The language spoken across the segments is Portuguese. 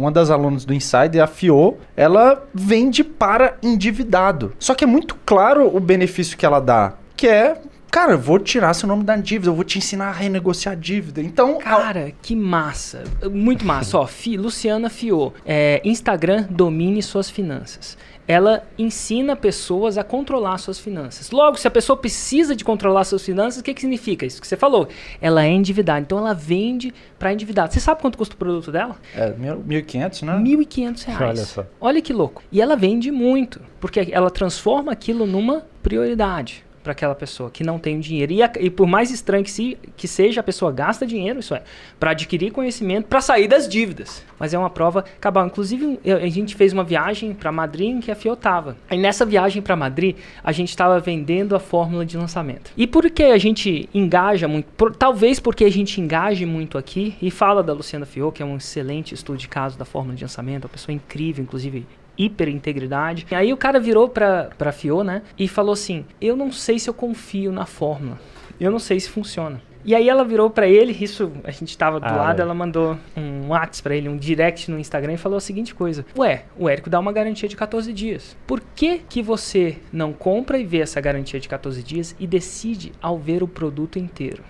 uma das alunas do Insider, a Fio, ela vende para endividado. Só que é muito claro o benefício que ela dá, que é Cara, eu vou tirar seu nome da dívida, eu vou te ensinar a renegociar a dívida. Então. Cara, que massa. Muito massa. Ó, Fi, Luciana Fiô. É, Instagram domine suas finanças. Ela ensina pessoas a controlar suas finanças. Logo, se a pessoa precisa de controlar suas finanças, o que, que significa? Isso que você falou. Ela é endividada. Então ela vende para endividado. Você sabe quanto custa o produto dela? É, 1.500, né? 1.500 reais. Olha só. Olha que louco. E ela vende muito, porque ela transforma aquilo numa prioridade para aquela pessoa que não tem dinheiro. E, a, e por mais estranho que, se, que, seja, a pessoa gasta dinheiro, isso é, para adquirir conhecimento, para sair das dívidas. Mas é uma prova cabal. Inclusive, a gente fez uma viagem para Madrid em que a FIO estava. E nessa viagem para Madrid, a gente estava vendendo a fórmula de lançamento. E por que a gente engaja muito? Por, talvez porque a gente engaje muito aqui e fala da Luciana Fio, que é um excelente estudo de caso da fórmula de lançamento, uma pessoa incrível, inclusive hiper integridade. E aí o cara virou pra, pra Fio, né? E falou assim: Eu não sei se eu confio na fórmula. Eu não sei se funciona. E aí ela virou para ele, isso a gente tava do ah, lado, é. ela mandou um WhatsApp para ele, um direct no Instagram e falou a seguinte coisa: "Ué, o Érico dá uma garantia de 14 dias. Por que que você não compra e vê essa garantia de 14 dias e decide ao ver o produto inteiro?"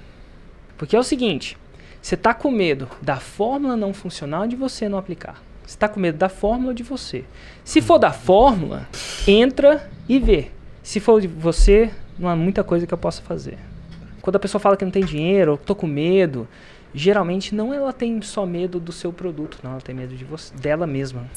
Porque é o seguinte, você tá com medo da fórmula não funcionar ou de você não aplicar. Você está com medo da fórmula ou de você? Se for da fórmula, entra e vê. Se for de você, não há muita coisa que eu possa fazer. Quando a pessoa fala que não tem dinheiro, ou tô com medo, geralmente não ela tem só medo do seu produto, não, ela tem medo de você, dela mesma.